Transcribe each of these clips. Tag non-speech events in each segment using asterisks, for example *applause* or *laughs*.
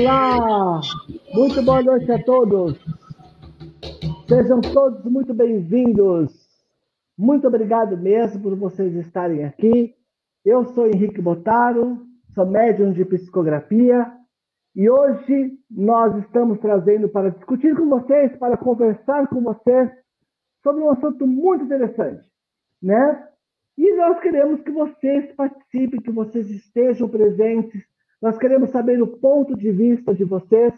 Olá, muito boa noite a todos. Sejam todos muito bem-vindos. Muito obrigado mesmo por vocês estarem aqui. Eu sou Henrique Botaro, sou médium de psicografia e hoje nós estamos trazendo para discutir com vocês, para conversar com vocês sobre um assunto muito interessante, né? E nós queremos que vocês participem, que vocês estejam presentes. Nós queremos saber o ponto de vista de vocês.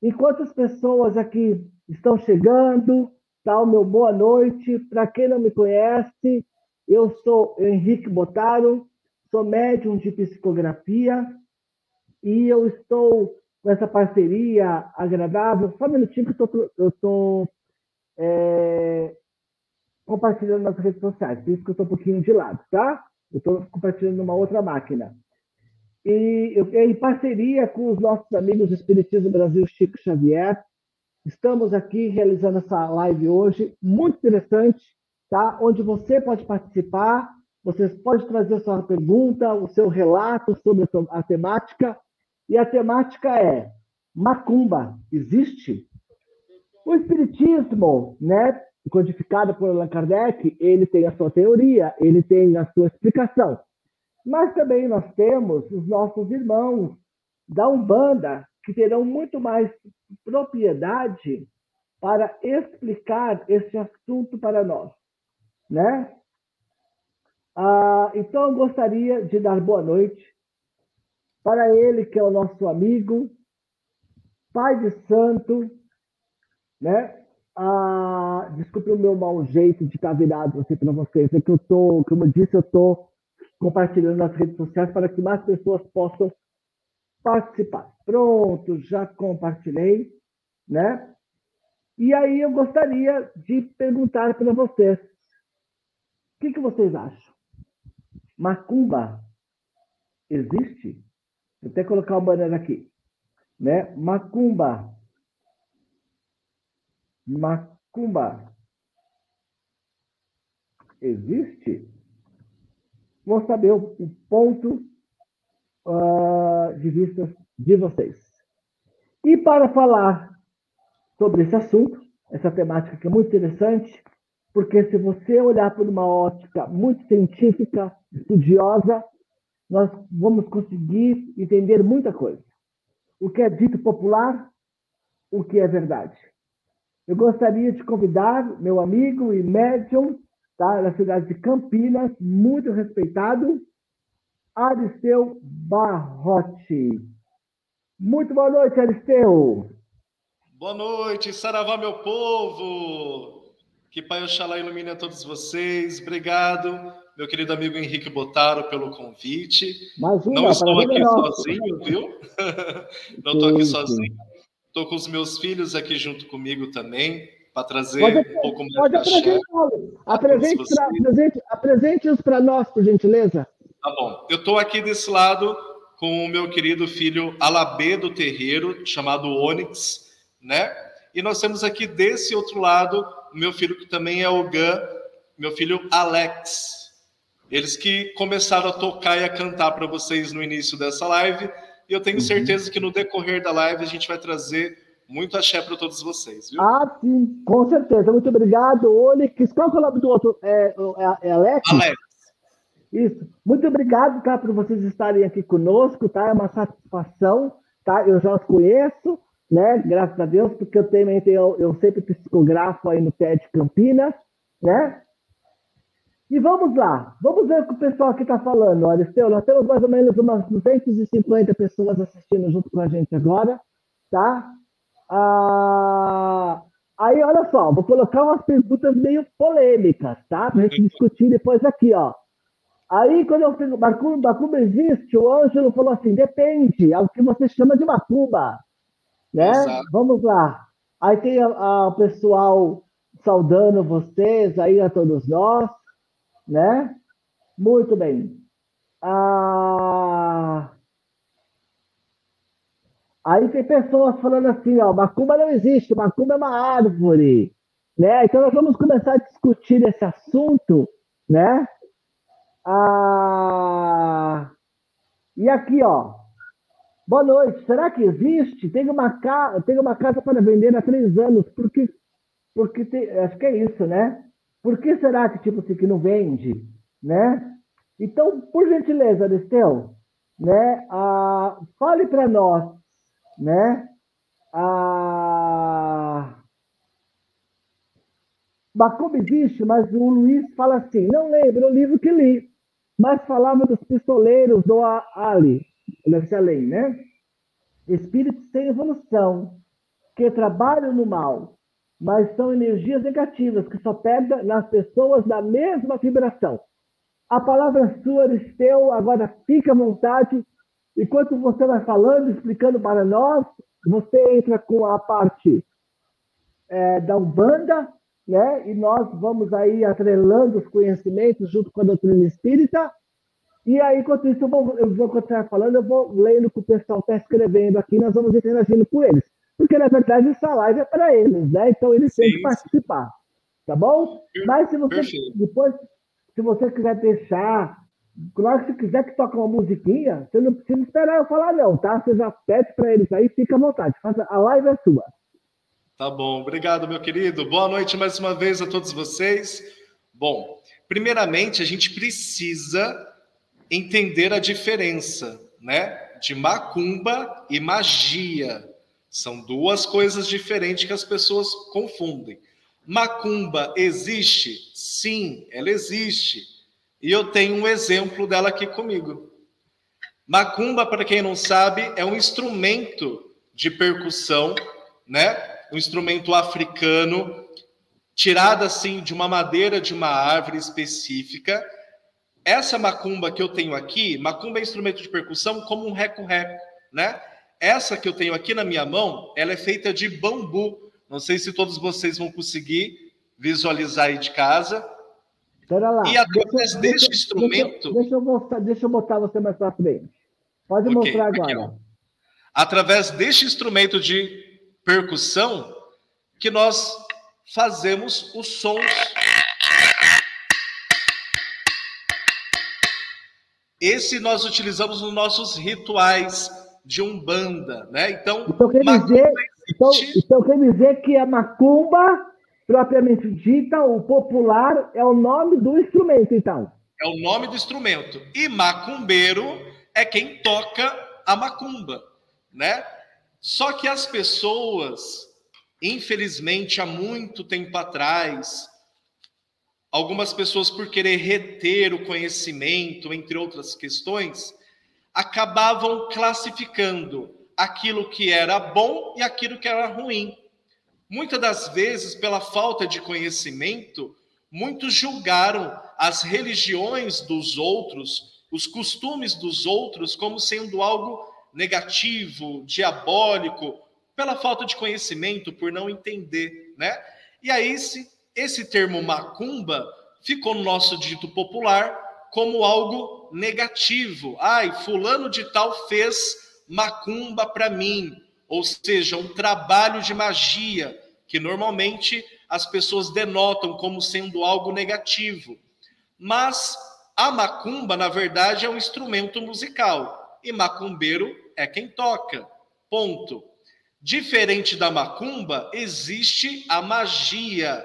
Enquanto as pessoas aqui estão chegando, tá? O meu boa noite. Para quem não me conhece, eu sou Henrique Botaro, sou médium de psicografia e eu estou com essa parceria agradável. Só um minutinho que eu estou é, compartilhando nas redes sociais, por isso que eu estou um pouquinho de lado, tá? Eu estou compartilhando numa outra máquina. E em parceria com os nossos amigos do Espiritismo Brasil, Chico Xavier, estamos aqui realizando essa live hoje, muito interessante, tá? Onde você pode participar, você pode trazer a sua pergunta, o seu relato sobre a temática, e a temática é Macumba, existe? O Espiritismo, né, codificado por Allan Kardec, ele tem a sua teoria, ele tem a sua explicação. Mas também nós temos os nossos irmãos da Umbanda, que terão muito mais propriedade para explicar esse assunto para nós, né? Ah, então, eu gostaria de dar boa noite para ele, que é o nosso amigo, pai de santo, né? Ah, desculpe o meu mau jeito de estar virado assim para vocês, é que eu tô, como eu disse, eu tô compartilhando nas redes sociais para que mais pessoas possam participar. Pronto, já compartilhei, né? E aí eu gostaria de perguntar para vocês, o que, que vocês acham? Macumba existe? Vou até colocar o banner aqui, né? Macumba. Macumba existe? Vou saber o, o ponto uh, de vista de vocês. E para falar sobre esse assunto, essa temática que é muito interessante, porque se você olhar por uma ótica muito científica, estudiosa, nós vamos conseguir entender muita coisa. O que é dito popular, o que é verdade. Eu gostaria de convidar meu amigo e médium tá, da cidade de Campinas, muito respeitado, Aristeu Barrote. Muito boa noite, Aristeu. Boa noite, Saravá, meu povo. Que Pai Oxalá ilumine a todos vocês. Obrigado, meu querido amigo Henrique Botaro, pelo convite. Imagina, Não estou aqui é sozinho, viu? *laughs* Não estou aqui sozinho. Estou com os meus filhos aqui junto comigo também, para trazer Pode, um pouco mais pode. Apresente Apresente-os para nós, por gentileza. Tá bom. Eu estou aqui desse lado com o meu querido filho Alabê do Terreiro, chamado Onyx, né? E nós temos aqui desse outro lado meu filho que também é o Gan, meu filho Alex. Eles que começaram a tocar e a cantar para vocês no início dessa live. E eu tenho certeza que no decorrer da live a gente vai trazer Muito axé para todos vocês, viu? Ah, sim, com certeza. Muito obrigado, Olix. Qual é o nome do outro? É, é, é Alex? Alex. Isso. Muito obrigado, tá, por vocês estarem aqui conosco, tá? É uma satisfação, tá? Eu já os conheço, né? Graças a Deus, porque eu também tenho, eu sempre psicografo aí no TED Campinas, né? E vamos lá, vamos ver o que o pessoal aqui está falando. Olha, Esteu, nós temos mais ou menos umas 250 pessoas assistindo junto com a gente agora, tá? Ah, aí, olha só, vou colocar umas perguntas meio polêmicas, tá? Para a gente discutir depois aqui, ó. Aí, quando eu fiz macumba, macumba existe, o Ângelo falou assim, depende, é o que você chama de macumba, né? Exato. Vamos lá. Aí tem a- a- o pessoal saudando vocês, aí a todos nós, né? Muito bem. Ah, Aí tem pessoas falando assim, ó, macumba não existe, macumba é uma árvore, né? Então nós vamos começar a discutir esse assunto, né? Ah, E aqui, ó, boa noite. Será que existe? Tem uma, ca... tem uma casa para vender há três anos. Por que? Porque tem... acho que é isso, né? Por que será que tipo assim que não vende, né? Então, por gentileza, Aristeu, né? Ah, fale para nós, né? Ah, Macumba existe, mas o Luiz fala assim, não lembro o livro que li, mas falava dos pistoleiros do A- Ali, a lei, né? Espíritos sem evolução, que trabalham no mal, mas são energias negativas que só pegam nas pessoas da mesma vibração. A palavra é sua, Aristeu, agora fica à vontade. Enquanto você vai falando, explicando para nós, você entra com a parte é, da Umbanda, né? E nós vamos aí atrelando os conhecimentos junto com a doutrina espírita. E aí, enquanto isso, eu vou, eu vou continuar falando, eu vou lendo o que o pessoal está escrevendo aqui, nós vamos interagindo com eles. Porque, na verdade, essa live é para eles, né? Então, eles têm que participar, tá bom? Mas se você, depois, se você quiser deixar, claro que se quiser que toque uma musiquinha, você não precisa esperar eu falar não, tá? Você já pede para eles aí, fica à vontade. Faça, a live é sua. Tá bom, obrigado, meu querido. Boa noite mais uma vez a todos vocês. Bom, primeiramente, a gente precisa entender a diferença, né, de macumba e magia. São duas coisas diferentes que as pessoas confundem. Macumba existe? Sim, ela existe. E eu tenho um exemplo dela aqui comigo. Macumba, para quem não sabe, é um instrumento de percussão, né? Um instrumento africano, tirado assim de uma madeira de uma árvore específica. Essa macumba que eu tenho aqui, macumba é instrumento de percussão como um reco-reco, né? Essa que eu tenho aqui na minha mão, ela é feita de bambu. Não sei se todos vocês vão conseguir visualizar aí de casa. Espera lá. E através Deixa- deste deixa- instrumento, Deixa, eu mostrar, deixa eu botar você mais pra frente. Pode Ok, mostrar aqui, agora. ó. através deste instrumento de percussão, que nós fazemos os sons. Esse nós utilizamos nos nossos rituais de umbanda, né? Então, Então quer dizer, então, então quer dizer que a macumba, propriamente dita, o popular, é o nome do instrumento, então. é o nome do instrumento. E macumbeiro é quem toca a macumba, né? Só que as pessoas, infelizmente, há muito tempo atrás, algumas pessoas por querer reter o conhecimento, entre outras questões, acabavam classificando aquilo que era bom e aquilo que era ruim. Muitas das vezes, pela falta de conhecimento, muitos julgaram as religiões dos outros, os costumes dos outros, como sendo algo negativo, diabólico, pela falta de conhecimento, por não entender, né? E aí esse, esse termo macumba ficou no nosso dito popular como algo negativo. Ai, fulano de tal fez macumba para mim, ou seja, um trabalho de magia que normalmente as pessoas denotam como sendo algo negativo. Mas a macumba, na verdade, é um instrumento musical e macumbeiro é quem toca. Ponto. Diferente da macumba, existe a magia.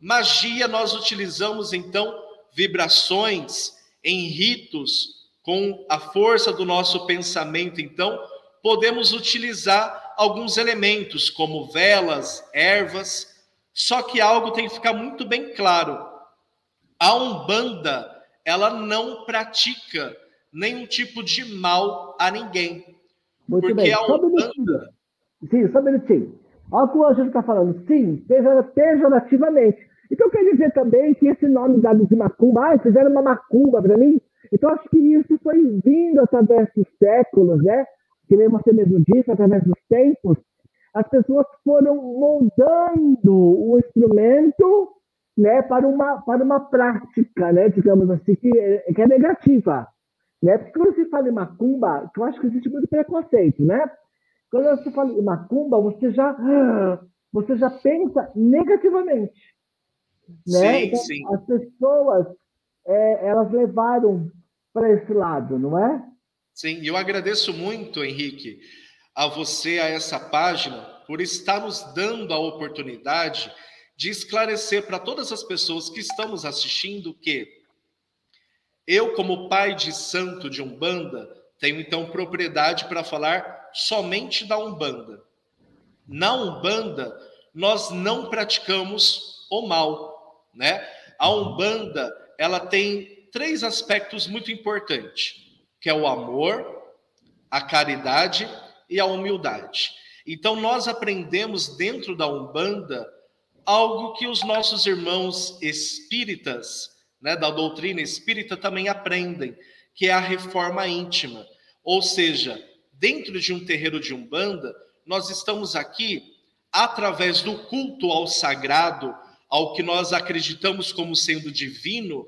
Magia nós utilizamos então vibrações em ritos com a força do nosso pensamento, então podemos utilizar alguns elementos como velas, ervas, só que algo tem que ficar muito bem claro. A Umbanda, ela não pratica nenhum tipo de mal a ninguém. Muito porque bem. a um Umbanda. Sim, só um minutinho. Olha o que o Ângelo está falando. Sim, pejora- pejorativamente. Então quer dizer também que esse nome dado de macumba, ah, fizeram uma macumba para mim. Então acho que isso foi vindo através dos séculos, né? Que nem você mesmo disse, através dos tempos. As pessoas foram moldando o instrumento né, para, uma, para uma prática, né, digamos assim, que é, que é negativa. Né? Porque quando se fala em macumba, eu acho que existe muito preconceito, né? Quando você fala em macumba, você já, você já pensa negativamente. Né? Sim, Então, sim. As pessoas, é, elas levaram para esse lado, não é? Sim, eu agradeço muito, Henrique, a você, a essa página, por estar nos dando a oportunidade de esclarecer para todas as pessoas que estamos assistindo que eu, como pai de santo de Umbanda, tenho então propriedade para falar somente da Umbanda. Na Umbanda, nós não praticamos o mal, né? A Umbanda, ela tem três aspectos muito importantes, que é o amor, a caridade e a humildade. Então nós aprendemos dentro da Umbanda algo que os nossos irmãos espíritas, né, da doutrina espírita também aprendem, que é a reforma íntima. Ou seja, dentro de um terreiro de Umbanda, nós estamos aqui através do culto ao sagrado, ao que nós acreditamos como sendo divino,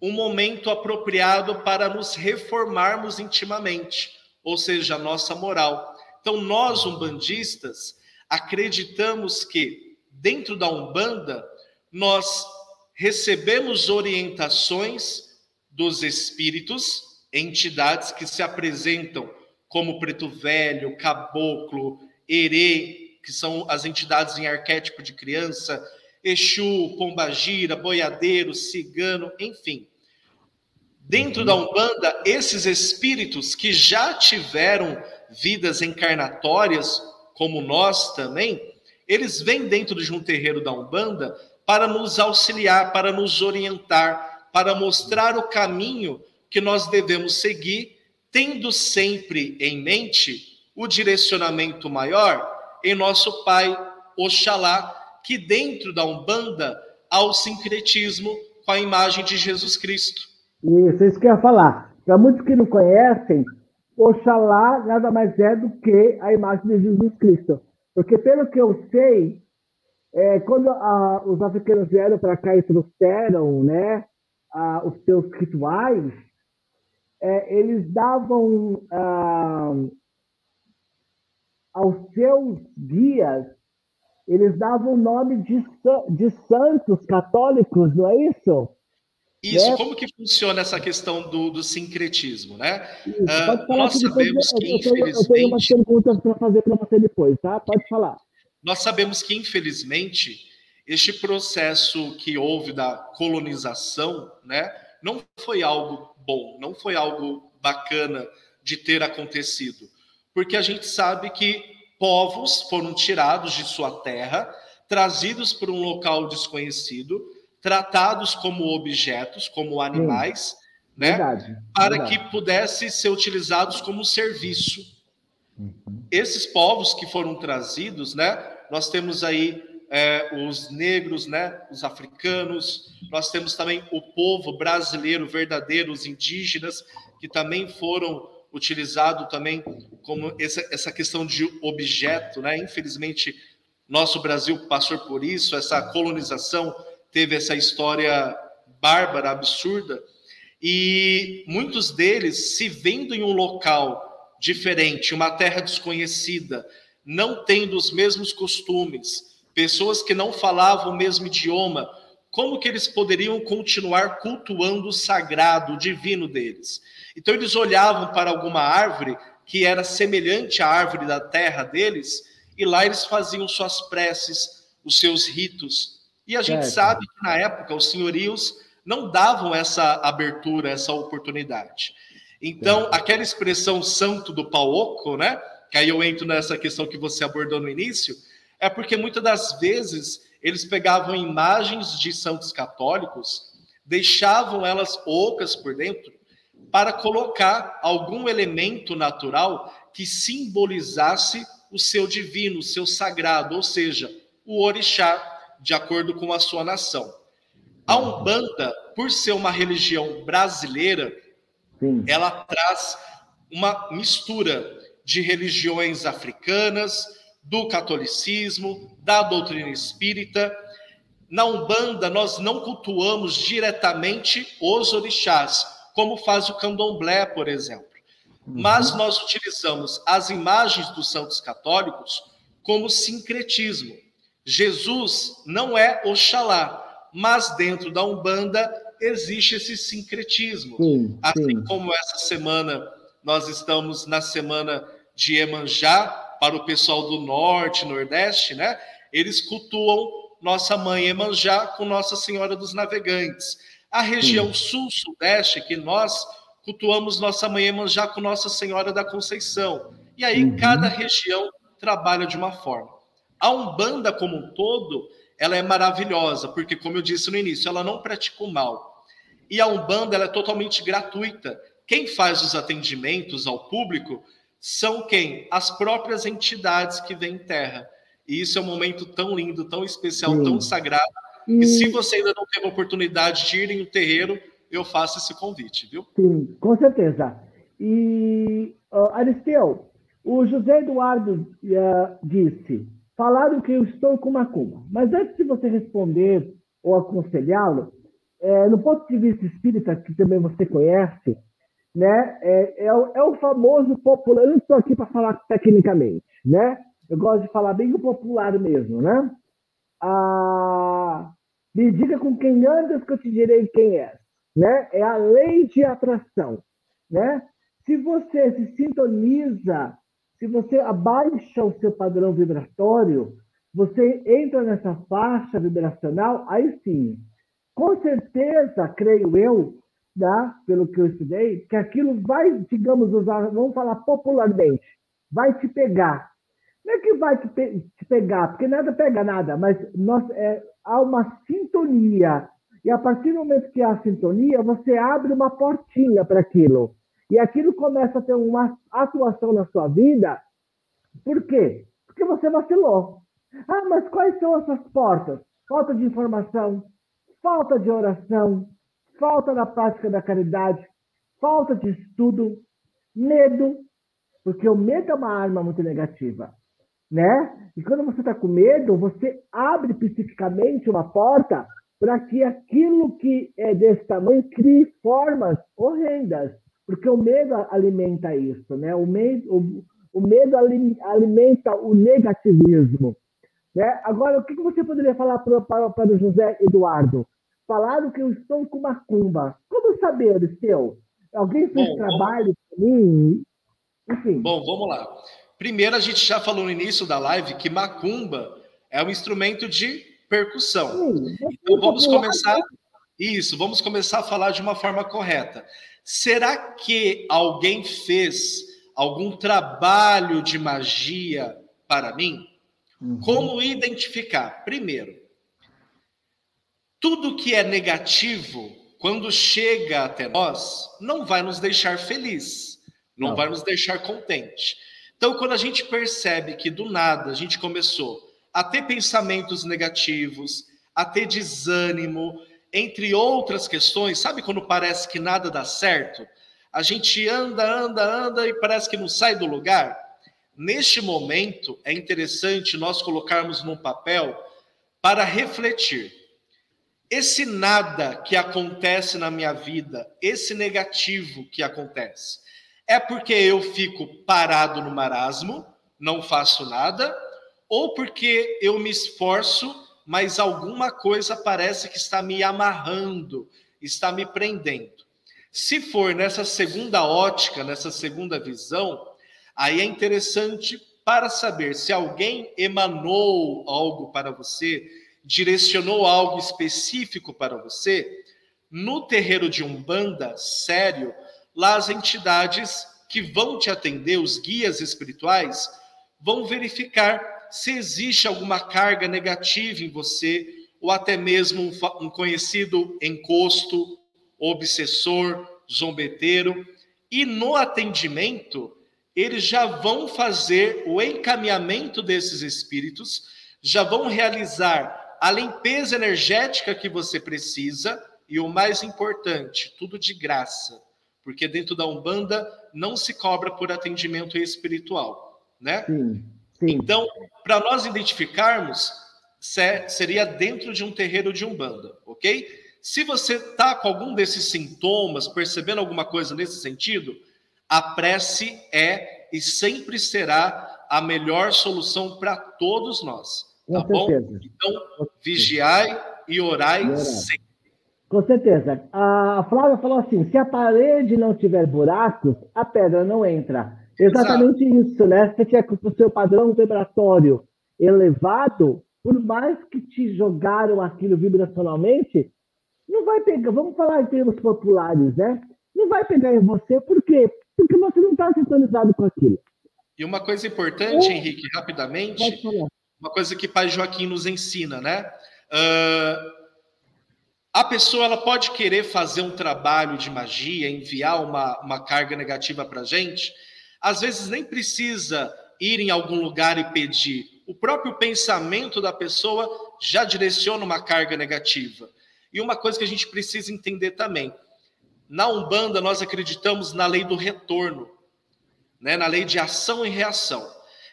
um momento apropriado para nos reformarmos intimamente, ou seja, a nossa moral. Então, nós, umbandistas, acreditamos que, dentro da Umbanda, nós recebemos orientações dos espíritos, entidades que se apresentam como preto velho, caboclo, erê, que são as entidades em arquétipo de criança, Exu, Pombagira, boiadeiro, cigano, enfim. Dentro da Umbanda, esses espíritos que já tiveram vidas encarnatórias, como nós também, eles vêm dentro de um terreiro da Umbanda para nos auxiliar, para nos orientar, para mostrar o caminho que nós devemos seguir, tendo sempre em mente o direcionamento maior em nosso Pai Oxalá, que dentro da Umbanda há o sincretismo com a imagem de Jesus Cristo. Isso, isso que eu ia falar. Para muitos que não conhecem, Oxalá nada mais é do que a imagem de Jesus Cristo. Porque, pelo que eu sei, é, quando ah, os africanos vieram para cá e trouxeram né, ah, os seus rituais, é, eles davam ah, aos seus guias, eles davam o nome de, de santos católicos, não é isso? Isso, Né? como que funciona essa questão do, do sincretismo, né? Isso, Ah, pode falar nós depois sabemos que, eu, tenho, eu tenho umas infelizmente- perguntas para fazer para você depois, tá? Pode falar. Nós sabemos que, infelizmente, este processo que houve da colonização, né, não foi algo bom, não foi algo bacana de ter acontecido, porque a gente sabe que povos foram tirados de sua terra, trazidos para um local desconhecido, tratados como objetos, como animais, né, Verdade. para verdade. que pudessem ser utilizados como serviço Uhum. esses povos que foram trazidos, né? Nós temos aí é, os negros, né? Os africanos. Nós temos também o povo brasileiro verdadeiro, os indígenas, que também foram utilizados também como essa, essa questão de objeto, né? Infelizmente, nosso Brasil passou por isso. Essa colonização teve essa história bárbara, absurda, e muitos deles se vendo em um local diferente, uma terra desconhecida, não tendo os mesmos costumes, pessoas que não falavam o mesmo idioma, como que eles poderiam continuar cultuando o sagrado, o divino deles? Então eles olhavam para alguma árvore que era semelhante à árvore da terra deles e lá eles faziam suas preces, os seus ritos. E a gente Certo. sabe que na época os senhorios não davam essa abertura, essa oportunidade. Então, aquela expressão santo do pauoco, né? Que aí eu entro nessa questão que você abordou no início, é porque muitas das vezes eles pegavam imagens de santos católicos, deixavam elas ocas por dentro, para colocar algum elemento natural que simbolizasse o seu divino, o seu sagrado, ou seja, o orixá, de acordo com a sua nação. A Umbanda, por ser uma religião brasileira, Sim. ela traz uma mistura de religiões africanas, do catolicismo, da doutrina espírita. Na Umbanda, nós não cultuamos diretamente os orixás, como faz o candomblé, por exemplo. Mas nós utilizamos as imagens dos santos católicos como sincretismo. Jesus não é Oxalá, mas dentro da Umbanda existe esse sincretismo. Sim, Assim sim. como essa semana nós estamos na semana de Emanjá, para o pessoal do norte, nordeste, né? Eles cultuam nossa mãe Emanjá com Nossa Senhora dos Navegantes. A região sul-sudeste, que nós cultuamos nossa mãe Emanjá com Nossa Senhora da Conceição. E aí Uhum. cada região trabalha de uma forma. A Umbanda como um todo, ela é maravilhosa, porque como eu disse no início, ela não pratica o mal. E a Umbanda ela é totalmente gratuita. Quem faz os atendimentos ao público são quem? As próprias entidades que vêm em terra. E isso é um momento tão lindo, tão especial, Sim. tão sagrado, E, que se você ainda não teve a oportunidade de ir em um terreiro, eu faço esse convite, viu? sim, com certeza. E, ó, Aristeu, o José Eduardo eh, disse: falaram que eu estou com macumba. Mas antes de você responder ou aconselhá-lo, eh, no ponto de vista espírita, que também você conhece, né, é, é o, é o famoso popular. Eu não estou aqui para falar tecnicamente, né? Eu gosto de falar bem o popular mesmo, né? Ah, me diga com quem andas que eu te direi quem és, né? É a lei de atração, né? Se você se sintoniza, se você abaixa o seu padrão vibratório, você entra nessa faixa vibracional, aí sim, com certeza, creio eu, né, pelo que eu estudei, que aquilo vai, digamos, usar, vamos falar popularmente, vai te pegar. Não é que vai te, pe- te pegar, porque nada pega nada, mas nós, é, há uma sintonia. E a partir do momento que há sintonia, você abre uma portinha para aquilo. E aquilo começa a ter uma atuação na sua vida. Por quê? Porque você vacilou. Ah, mas quais são essas portas? Falta de informação, falta de oração, falta da prática da caridade, falta de estudo, medo, porque o medo é uma arma muito negativa, né? E quando você está com medo, você abre psiquicamente uma porta para que aquilo que é desse tamanho crie formas horrendas, porque o medo alimenta isso, né? O medo, o, o medo ali- alimenta o negativismo. Né? Agora, o que você poderia falar para, o José Eduardo? Falaram que eu estou com macumba. Como saber, Aristeu? Alguém fez Bom, trabalho para mim? Enfim. Bom, vamos lá. Primeiro, a gente já falou no início da live que macumba é um instrumento de percussão. sim, Então vamos popular, começar isso, vamos começar a falar de uma forma correta. Será que alguém fez algum trabalho de magia para mim? Uhum. Como identificar? Primeiro, tudo que é negativo, quando chega até nós, não vai nos deixar feliz, não, Não. vai nos deixar contente. Então, quando a gente percebe que do nada a gente começou a ter pensamentos negativos, a ter desânimo, entre outras questões, sabe quando parece que nada dá certo? A gente anda, anda, anda e parece que não sai do lugar. Neste momento, é interessante nós colocarmos num papel para refletir. Esse nada que acontece na minha vida, esse negativo que acontece, é porque eu fico parado no marasmo, não faço nada, ou porque eu me esforço, mas alguma coisa parece que está me amarrando, está me prendendo. Se for nessa segunda ótica, nessa segunda visão, aí é interessante para saber se alguém emanou algo para você, direcionou algo específico para você, no terreiro de Umbanda, sério, lá as entidades que vão te atender, os guias espirituais, vão verificar se existe alguma carga negativa em você, ou até mesmo um, conhecido encosto, obsessor, zombeteiro. E no atendimento, eles já vão fazer o encaminhamento desses espíritos, já vão realizar a limpeza energética que você precisa e o mais importante, tudo de graça, porque dentro da Umbanda não se cobra por atendimento espiritual, né? Sim, sim. Então, para nós identificarmos, seria dentro de um terreiro de Umbanda, ok? Se você está com algum desses sintomas, percebendo alguma coisa nesse sentido, a prece é e sempre será a melhor solução para todos nós. Tá bom? Então, vigiai e orai, e orai. sempre. Com certeza. A Flávia falou assim: se a parede não tiver buracos, a pedra não entra. Exatamente Exato. isso, né? Se você tiver com o seu padrão vibratório elevado, por mais que te jogaram aquilo vibracionalmente, não vai pegar. Vamos falar em termos populares, né? Não vai pegar em você, por quê? Porque você não está sintonizado com aquilo. E uma coisa importante, é. Henrique, rapidamente, uma coisa que Pai Joaquim nos ensina, né? Uh, a pessoa ela pode querer fazer um trabalho de magia, enviar uma, uma carga negativa para a gente. Às vezes nem precisa ir em algum lugar e pedir. O próprio pensamento da pessoa já direciona uma carga negativa. E uma coisa que a gente precisa entender também: na Umbanda, nós acreditamos na lei do retorno, né? na lei de ação e reação.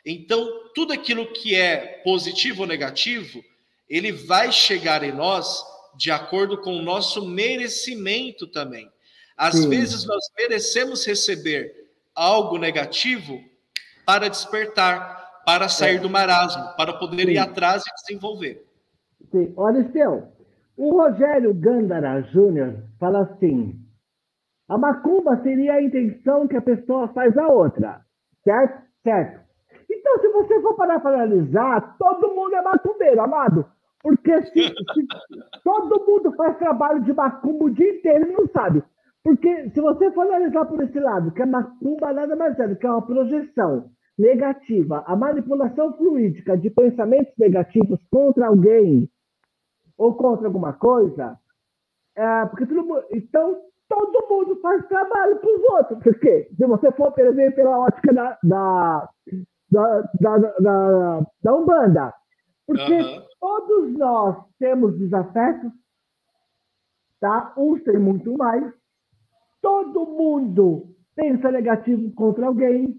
Então, tudo aquilo que é positivo ou negativo, ele vai chegar em nós de acordo com o nosso merecimento também. Às Sim. vezes nós merecemos receber algo negativo para despertar, para sair é. do marasmo, para poder Sim. ir atrás e desenvolver. Sim. Olha, Esteu, o Rogério Gandara Júnior fala assim: a macumba seria a intenção que a pessoa faz a outra, certo? Certo. Então, se você for parar para analisar, todo mundo é macumbeiro, amado. Porque se, se *laughs* todo mundo faz trabalho de macumba o dia inteiro e não sabe. Porque se você for analisar por esse lado, que a macumba nada mais é do que uma projeção negativa, a manipulação fluídica de pensamentos negativos contra alguém ou contra alguma coisa, é, porque todo mundo, então todo mundo faz trabalho para os outros. Porque se você for, por exemplo, pela ótica da, da, da, da, da, da Umbanda, porque uhum. todos nós temos desafetos, tá? Uns têm muito mais. Todo mundo pensa negativo contra alguém.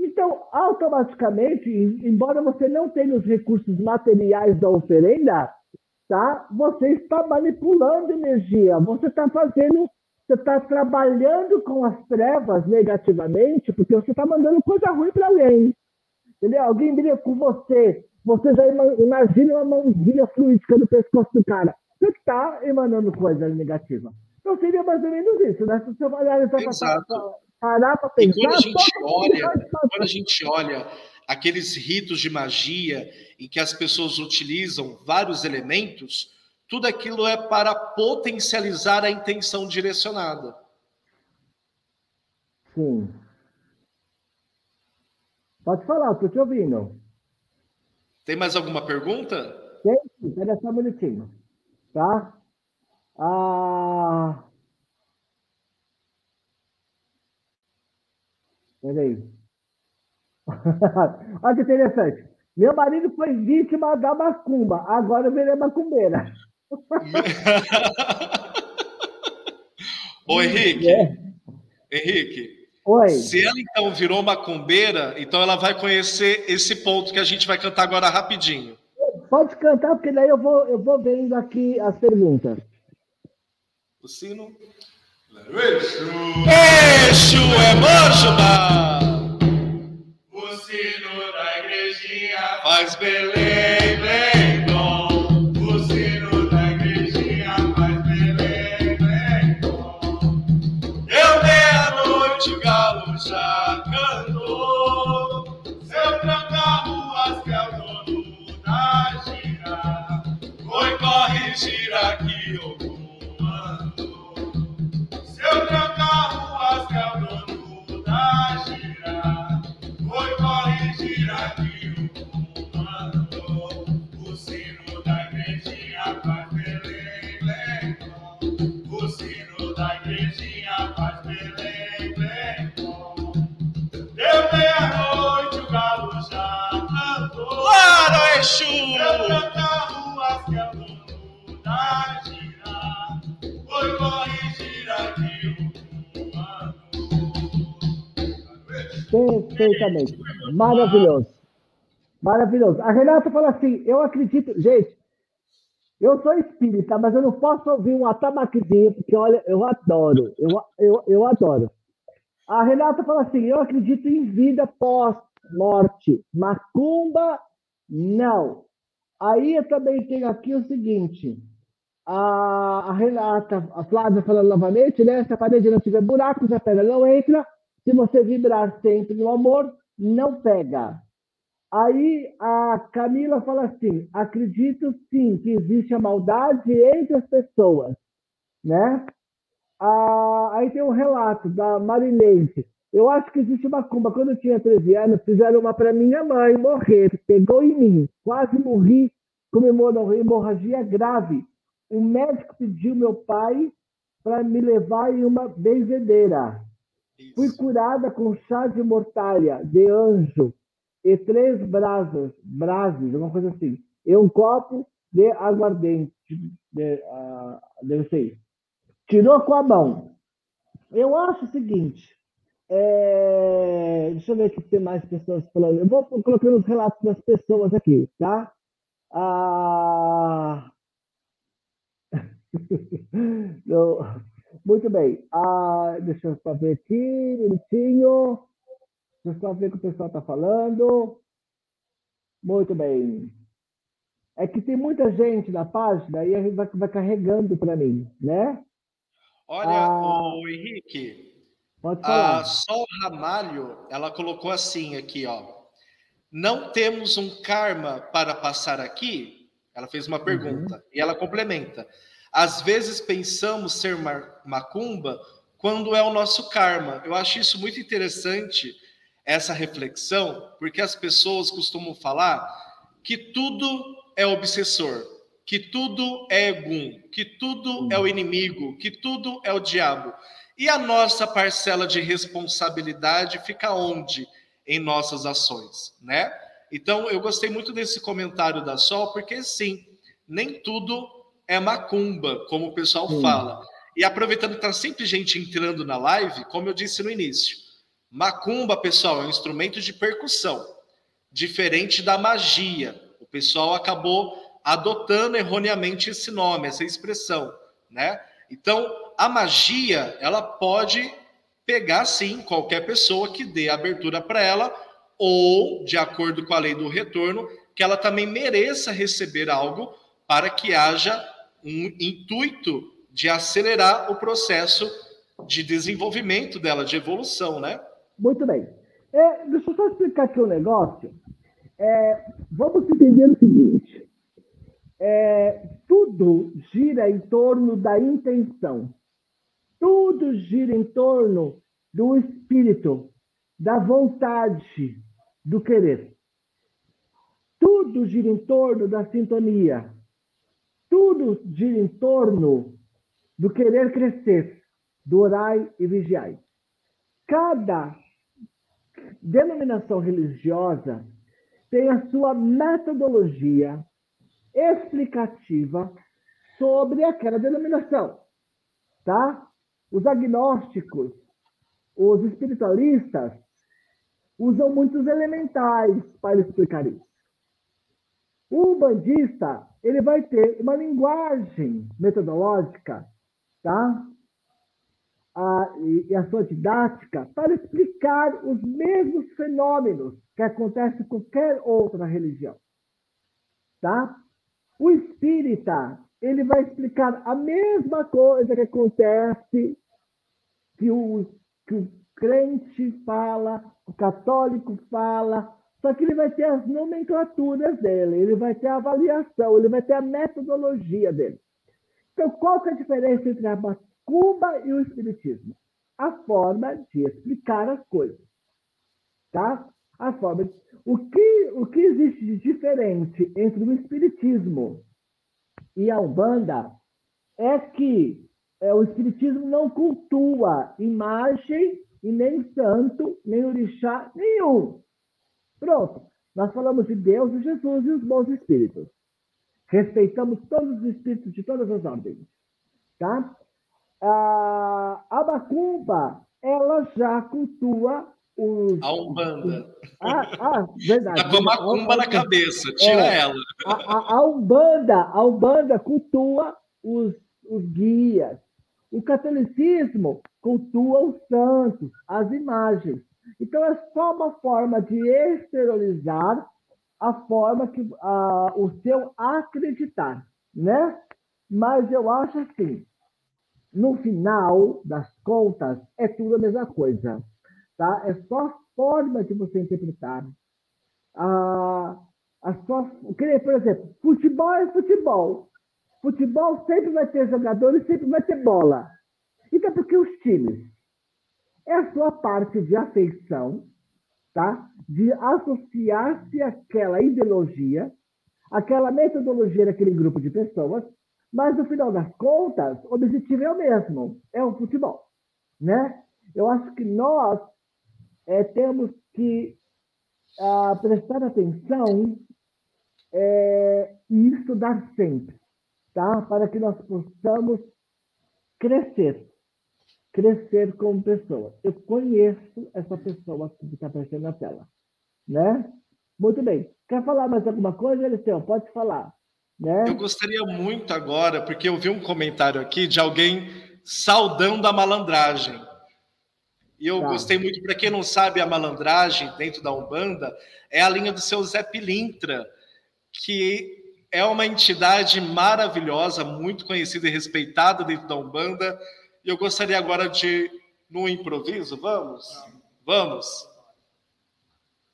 Então, automaticamente, embora você não tenha os recursos materiais da oferenda, tá? Você está manipulando energia, você está fazendo, você está trabalhando com as trevas negativamente, porque você está mandando coisa ruim para alguém. Entendeu? Alguém briga com você, você já imagina uma mãozinha fluídica no pescoço do cara. Você está emanando coisa negativa. Então seria mais ou menos isso, né? Se você olhar para parar para pensar. E quando a gente olha, quando a gente olha aqueles ritos de magia em que as pessoas utilizam vários elementos, tudo aquilo é para potencializar a intenção direcionada. Sim. Pode falar, estou te ouvindo. Tem mais alguma pergunta? Tem, espera só um minutinho. Tá? Ah... Peraí. *laughs* Olha que interessante. Meu marido foi vítima da macumba, agora eu virei macumbeira. Ô, *laughs* Henrique. É. Henrique, Oi. Se ela então virou macumbeira, então ela vai conhecer esse ponto que a gente vai cantar agora rapidinho. Pode cantar, porque daí eu vou, eu vou vendo aqui as perguntas. O sino. Exu! Exu é Manjuba! O sino da igrejinha faz Belém, Perfeitamente. Maravilhoso. Maravilhoso. A Renata fala assim: eu acredito. Gente, eu sou espírita, mas eu não posso ouvir um atabaquezinho, porque olha, eu adoro. Eu, eu, eu adoro. A Renata fala assim: eu acredito em vida pós-morte. Macumba, não. Aí eu também tenho aqui o seguinte: a, a Renata, a Flávia falando novamente, né? Se a parede não tiver buracos, a pedra não entra. Se você vibrar sempre no amor, não pega. Aí a Camila fala assim: acredito sim que existe a maldade entre as pessoas, né? Ah, aí tem um relato da Marinense. Eu acho que existe uma cumba. Quando eu tinha 13 anos, fizeram uma para minha mãe morrer. Pegou em mim. Quase morri com uma hemorragia grave. O médico pediu meu pai para me levar em uma benzedeira. Fui curada com chá de mortalha, de anjo, e três brasas, brases, uma coisa assim. E um copo de aguardente. De, ah, deve ser isso. Tirou com a mão. Eu acho o seguinte. é, Deixa eu ver se tem mais pessoas falando. Eu vou colocando os relatos das pessoas aqui, tá? Ah... *laughs* Eu- Muito bem. Ah, deixa eu só ver aqui, minutinho. Deixa eu só ver o que o pessoal está falando. Muito bem. É que tem muita gente na página e a gente vai, vai carregando para mim, né? Olha, Ah. o Henrique, Pode falar. a Sol Ramalho, ela colocou assim aqui, ó. Não temos um karma para passar aqui? Ela fez uma pergunta e ela complementa. Às vezes pensamos ser macumba quando é o nosso karma. Eu acho isso muito interessante, essa reflexão, porque as pessoas costumam falar que tudo é obsessor, que tudo é egum, que tudo é o inimigo, que tudo é o diabo. E a nossa parcela de responsabilidade fica onde? Em nossas ações, né? Então, eu gostei muito desse comentário da Sol, porque sim, nem tudo é macumba, como o pessoal Sim. fala. E aproveitando que tá sempre gente entrando na live, como eu disse no início, macumba, pessoal, é um instrumento de percussão, diferente da magia. O pessoal acabou adotando erroneamente esse nome, essa expressão, né? Então, a magia, ela pode pegar sim qualquer pessoa que dê abertura para ela ou, de acordo com a lei do retorno, que ela também mereça receber algo para que haja um intuito de acelerar o processo de desenvolvimento dela, de evolução, né? Muito bem. É, deixa eu só explicar aqui um negócio. É, vamos entender o seguinte: É, tudo gira em torno da intenção, tudo gira em torno do espírito, da vontade, do querer. Tudo gira em torno da sintonia, tudo gira em torno do querer crescer, do orai e vigiai. Cada denominação religiosa tem a sua metodologia explicativa sobre aquela denominação, tá? Os agnósticos, os espiritualistas usam muitos elementais para explicar isso. O bandista, ele vai ter uma linguagem metodológica, tá? a, e, e a sua didática para explicar os mesmos fenômenos que acontecem em qualquer outra religião. Tá? O espírita, ele vai explicar a mesma coisa que acontece que o, que o crente fala, o católico fala, só que ele vai ter as nomenclaturas dele, ele vai ter a avaliação, ele vai ter a metodologia dele. Então, qual que é a diferença entre a macumba e o espiritismo? A forma de explicar as coisas. Tá? A forma de... o, que, o que existe de diferente entre o espiritismo e a Umbanda é que é, o Espiritismo não cultua imagem e nem santo, nem orixá, nenhum. Pronto. Nós falamos de Deus e Jesus e os bons espíritos. Respeitamos todos os espíritos de todas as ordens. Tá? A, a Macumba, ela já cultua os... A Umbanda. Ah, ah verdade. Tá com a macumba na cabeça, tira é, ela. A, a, a, Umbanda, a Umbanda cultua os, os guias. O catolicismo cultua os santos, as imagens. Então, é só uma forma de exteriorizar a forma que a, o seu acreditar, né? Mas eu acho assim, no final das contas, é tudo a mesma coisa, tá? É só a forma de você interpretar. A, a sua, por exemplo, futebol é futebol. Futebol sempre vai ter jogadores, sempre vai ter bola. Então, por que os times? É a sua parte de afeição, tá? de associar-se àquela ideologia, àquela metodologia daquele grupo de pessoas, mas no final das contas, o objetivo é o mesmo, é o futebol. Né? Eu acho que nós é, temos que ah, prestar atenção é, e estudar sempre, tá? para que nós possamos crescer crescer como pessoa. Eu conheço essa pessoa que está aparecendo na tela, né? Muito bem. Quer falar mais alguma coisa, Eliseu? Pode falar. Né? Eu gostaria muito agora, porque eu vi um comentário aqui de alguém saudando a malandragem. E eu tá. gostei muito, para quem não sabe, a malandragem dentro da Umbanda é a linha do seu Zé Pilintra, que é uma entidade maravilhosa, muito conhecida e respeitada dentro da Umbanda, e eu gostaria agora de, no improviso, vamos? Vamos.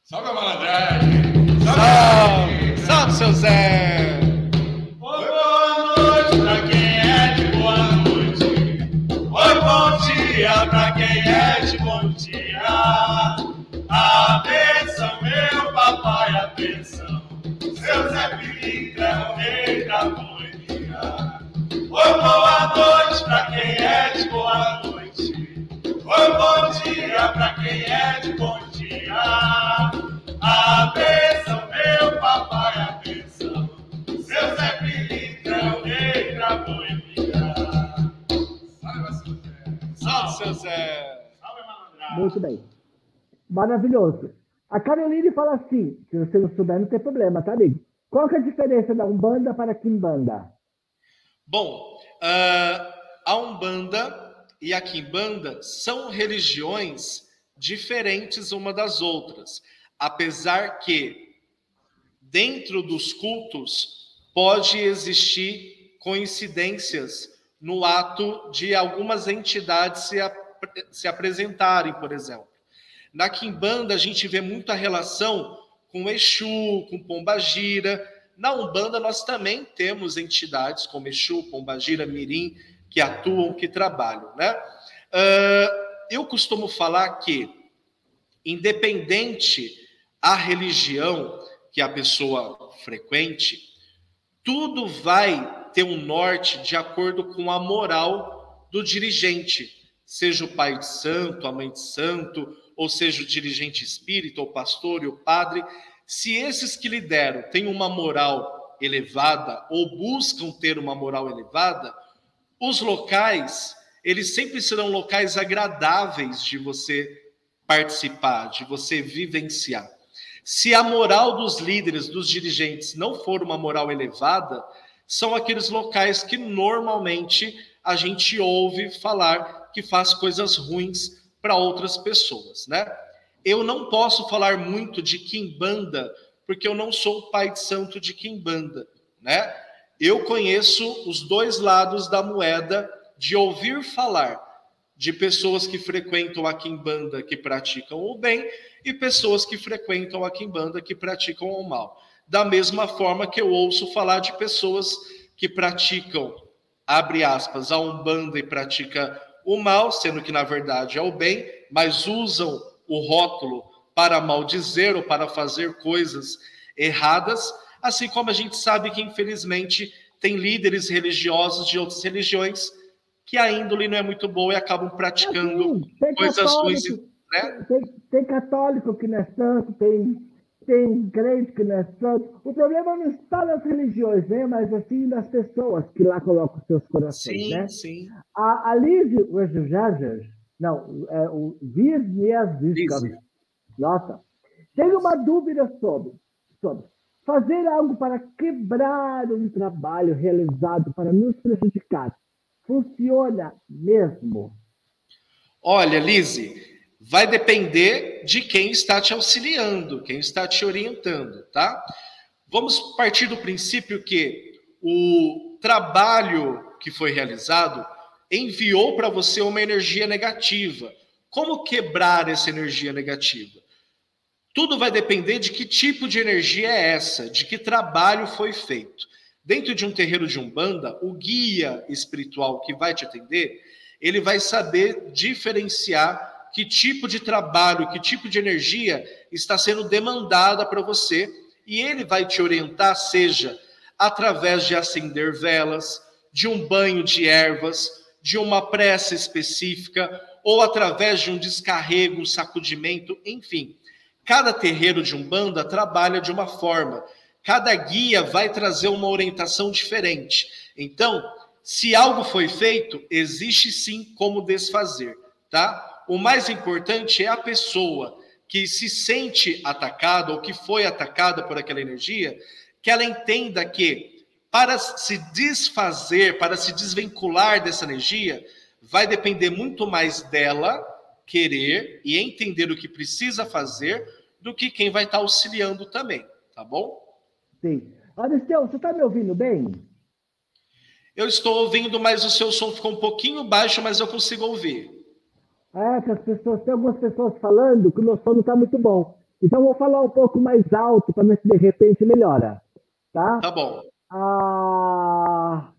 Salve a malandragem! Salve! Salve, seu Zé! Boa noite pra quem é de boa noite. Oi, bom dia pra quem é de bom dia. A pra é de bom dia. A benção, meu papai, a benção. Seu Zé Pilintra é o rei da boemia. Salve, seu Zé. Salve, seu Zé. Salve, malandragem. Muito bem. Maravilhoso. A Caroline fala assim, se você não souber, não tem problema, tá, amigo? Qual que é a diferença da Umbanda para a Kimbanda? Bom, uh, a Umbanda e a Quimbanda são religiões diferentes uma das outras, apesar que dentro dos cultos pode existir coincidências no ato de algumas entidades se, ap se apresentarem, por exemplo. Na Quimbanda a gente vê muita relação com Exu, com Pombagira, na Umbanda, nós também temos entidades como Exu, Pombagira, Mirim, que atuam, que trabalham. Né? Uh, eu costumo falar que, independente a religião que a pessoa frequente, tudo vai ter um norte de acordo com a moral do dirigente, seja o pai de santo, a mãe de santo, ou seja o dirigente espírita, o pastor e o padre. Se esses que lideram têm uma moral elevada ou buscam ter uma moral elevada, os locais, eles sempre serão locais agradáveis de você participar, de você vivenciar. Se a moral dos líderes, dos dirigentes, não for uma moral elevada, são aqueles locais que normalmente a gente ouve falar que faz coisas ruins para outras pessoas, né? Eu não posso falar muito de Kimbanda, porque eu não sou o pai de santo de Kimbanda, né? Eu conheço os dois lados da moeda de ouvir falar de pessoas que frequentam a Kimbanda que praticam o bem e pessoas que frequentam a Kimbanda que praticam o mal. Da mesma forma que eu ouço falar de pessoas que praticam, abre aspas, a Umbanda e pratica o mal, sendo que na verdade é o bem, mas usam o rótulo para maldizer ou para fazer coisas erradas, assim como a gente sabe que, infelizmente, tem líderes religiosos de outras religiões que a índole não é muito boa e acabam praticando assim, coisas ruins. Né? Tem, tem, católico que não é santo, tem, tem crente que não é santo. O problema não está nas religiões, né? mas assim nas pessoas que lá colocam seus corações. Sim, né? sim. A, a Liz não, é o Wisniewska. Nossa, tenho uma dúvida sobre, sobre fazer algo para quebrar um trabalho realizado para nos prejudicar. Funciona mesmo? Olha, Lise, vai depender de quem está te auxiliando, quem está te orientando, tá? Vamos partir do princípio que o trabalho que foi realizado enviou para você uma energia negativa. Como quebrar essa energia negativa? Tudo vai depender de que tipo de energia é essa, de que trabalho foi feito. Dentro de um terreiro de umbanda, o guia espiritual que vai te atender, ele vai saber diferenciar que tipo de trabalho, que tipo de energia está sendo demandada para você, e ele vai te orientar, seja através de acender velas, de um banho de ervas, de uma prece específica, ou através de um descarrego, um sacudimento, enfim. Cada terreiro de Umbanda trabalha de uma forma, cada guia vai trazer uma orientação diferente. Então, se algo foi feito, existe sim como desfazer, tá? O mais importante é a pessoa que se sente atacada ou que foi atacada por aquela energia, que ela entenda que para se desfazer, para se desvincular dessa energia, vai depender muito mais dela querer e entender o que precisa fazer do que quem vai estar auxiliando também, tá bom? Sim. Aristeu, você está me ouvindo bem? Eu estou ouvindo, mas o seu som ficou um pouquinho baixo, mas eu consigo ouvir. É, que as pessoas, tem algumas pessoas falando que o meu som não está muito bom. Então eu vou falar um pouco mais alto para ver se de repente melhora. Tá? Tá bom. Ah,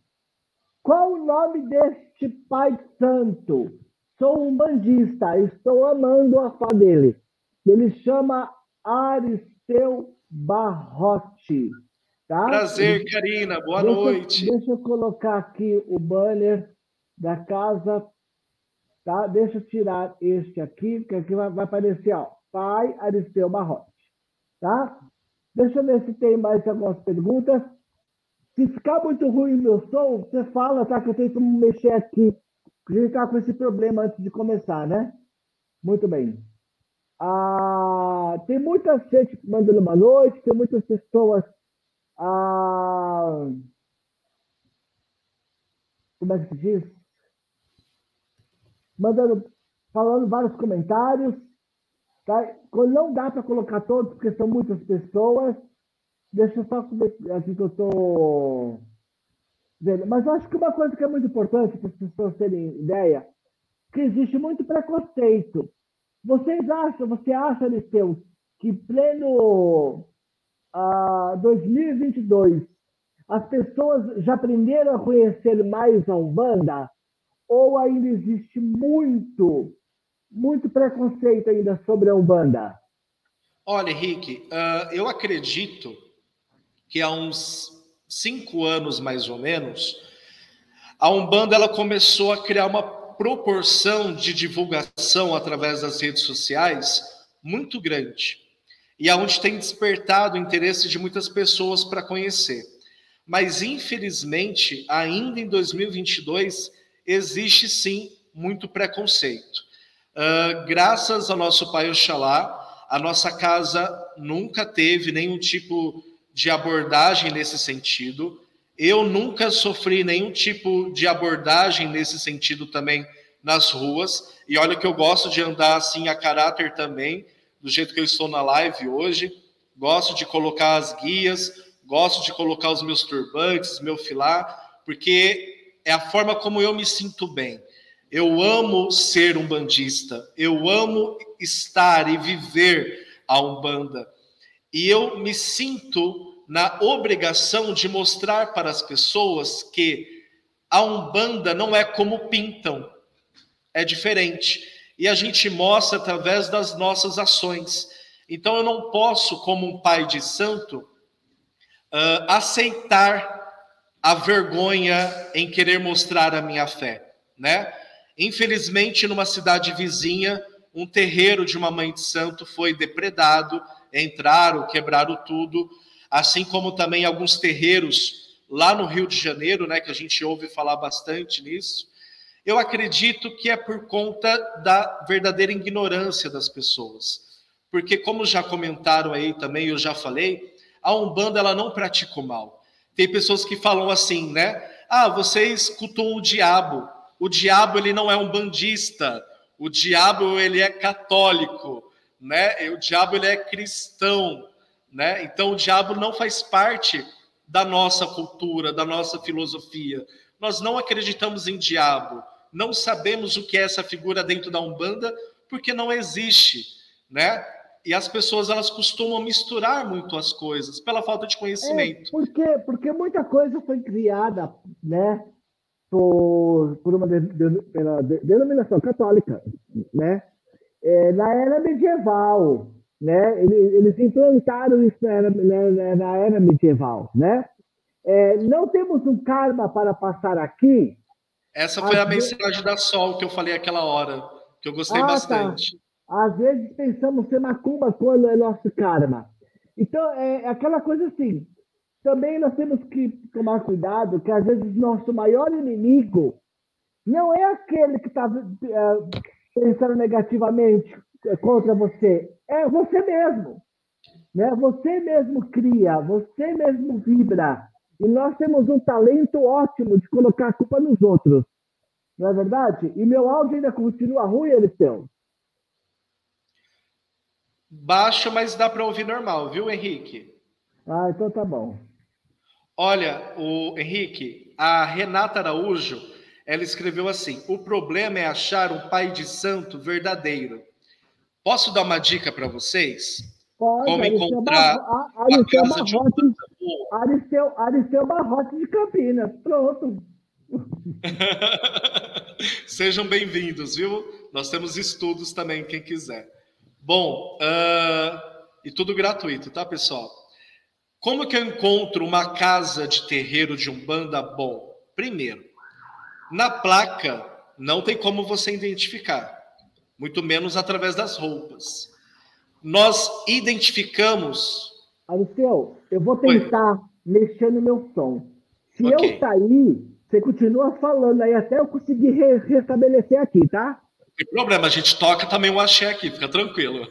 qual o nome deste pai santo? Sou um bandista, estou amando a fala dele. Ele chama Aristeu Barrote. Tá? Prazer, Karina. Boa deixa, noite. Deixa eu colocar aqui o banner da casa. Tá? Deixa eu tirar este aqui, que aqui vai, vai aparecer, ó, Pai Aristeu Barrote. Tá? Deixa eu ver se tem mais algumas perguntas. Se ficar muito ruim o meu som, você fala, tá? Que eu tento mexer aqui. A gente está com esse problema antes de começar, né? Muito bem. Ah, tem muita gente mandando uma noite, tem muitas pessoas. Ah, como é que se diz? Mandando, falando vários comentários. Tá? Não dá para colocar todos, porque são muitas pessoas. Deixa eu só aqui que eu estou vendo. Mas eu acho que uma coisa que é muito importante para as pessoas terem ideia, que existe muito preconceito vocês acham, você acha, Liceu, que pleno uh, ah, 2022 as pessoas já aprenderam a conhecer mais a Umbanda? Ou ainda existe muito, muito preconceito ainda sobre a Umbanda? Olha, Henrique, uh, eu acredito que há uns cinco anos, mais ou menos, a Umbanda ela começou a criar uma proporção de divulgação através das redes sociais muito grande e aonde tem despertado o interesse de muitas pessoas para conhecer. Mas infelizmente, ainda em 2022 existe sim muito preconceito. Uh, graças ao nosso Pai Oxalá, a nossa casa nunca teve nenhum tipo de abordagem nesse sentido. Eu nunca sofri nenhum tipo de abordagem nesse sentido também nas ruas. E olha que eu gosto de andar assim a caráter também, do jeito que eu estou na live hoje. Gosto de colocar as guias, gosto de colocar os meus turbantes, meu filar, porque é a forma como eu me sinto bem. Eu amo ser um bandista, eu amo estar e viver a Umbanda. E eu me sinto na obrigação de mostrar para as pessoas que a Umbanda não é como pintam, é diferente. E a gente mostra através das nossas ações. Então eu não posso, como um pai de santo, uh, aceitar a vergonha em querer mostrar a minha fé. né? Infelizmente, numa cidade vizinha, um terreiro de uma mãe de santo foi depredado, entraram, quebraram tudo, assim como também alguns terreiros lá no Rio de Janeiro, né, que a gente ouve falar bastante nisso. Eu acredito que é por conta da verdadeira ignorância das pessoas. Porque como já comentaram aí também, eu já falei, a Umbanda ela não pratica o mal. Tem pessoas que falam assim, né? Ah, vocês cultuam o diabo. O diabo ele não é um bandista. O diabo ele é católico, né? O diabo ele é cristão, né? Então o diabo não faz parte da nossa cultura, da nossa filosofia. Nós não acreditamos em diabo. Não sabemos o que é essa figura dentro da Umbanda, porque não existe, né? E as pessoas elas costumam misturar muito as coisas pela falta de conhecimento. É, porque, porque muita coisa foi criada, né, por, por uma de, de, pela denominação católica, né, é, na era medieval, né, eles, eles implantaram isso na era, na, na era medieval, né. É, não temos um karma para passar aqui. Essa foi a mensagem da Sol que eu falei aquela hora, que eu gostei ah, tá. bastante. Tá. Às vezes pensamos ser macumba quando é nosso karma. Então, é, é aquela coisa assim. Também nós temos que tomar cuidado que às vezes nosso maior inimigo não é aquele que está é, pensando negativamente contra você, é você mesmo. Né? Você mesmo cria, você mesmo vibra. E nós temos um talento ótimo de colocar a culpa nos outros. Não é verdade? E meu áudio ainda continua ruim, Eliseu. Baixo, mas dá para ouvir normal, viu, Henrique? Ah, então tá bom. Olha, o Henrique, a Renata Araújo, ela escreveu assim: "O problema é achar um pai de santo verdadeiro". Posso dar uma dica para vocês? Pode, Como Aristeu encontrar Barro, uma casa de um Aristeu, Aristeu Barrote de Campinas. Pronto. *laughs* Sejam bem-vindos, viu? Nós temos estudos também, quem quiser. Bom, uh, e tudo gratuito, tá, pessoal? Como que eu encontro uma casa de terreiro de umbanda bom? Primeiro, na placa não tem como você identificar, muito menos através das roupas. Nós identificamos. Aristeu, eu vou tentar Oi. mexer no meu som. Se okay. eu sair, você continua falando aí até eu conseguir re restabelecer aqui, tá? tem problema, a gente toca também o axé aqui, fica tranquilo.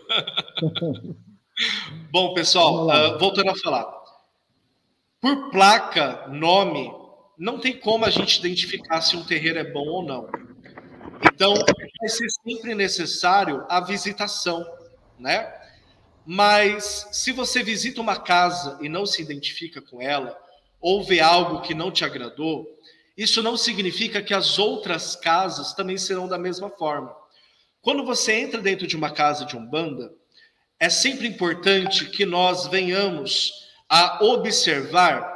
*laughs* Bom, pessoal, uh, voltando a falar. Por placa, nome, não tem como a gente identificar se um terreiro é bom ou não. Então, vai ser sempre necessário a visitação, né? Mas se você visita uma casa e não se identifica com ela, ou vê algo que não te agradou, isso não significa que as outras casas também serão da mesma forma. Quando você entra dentro de uma casa de umbanda, é sempre importante que nós venhamos a observar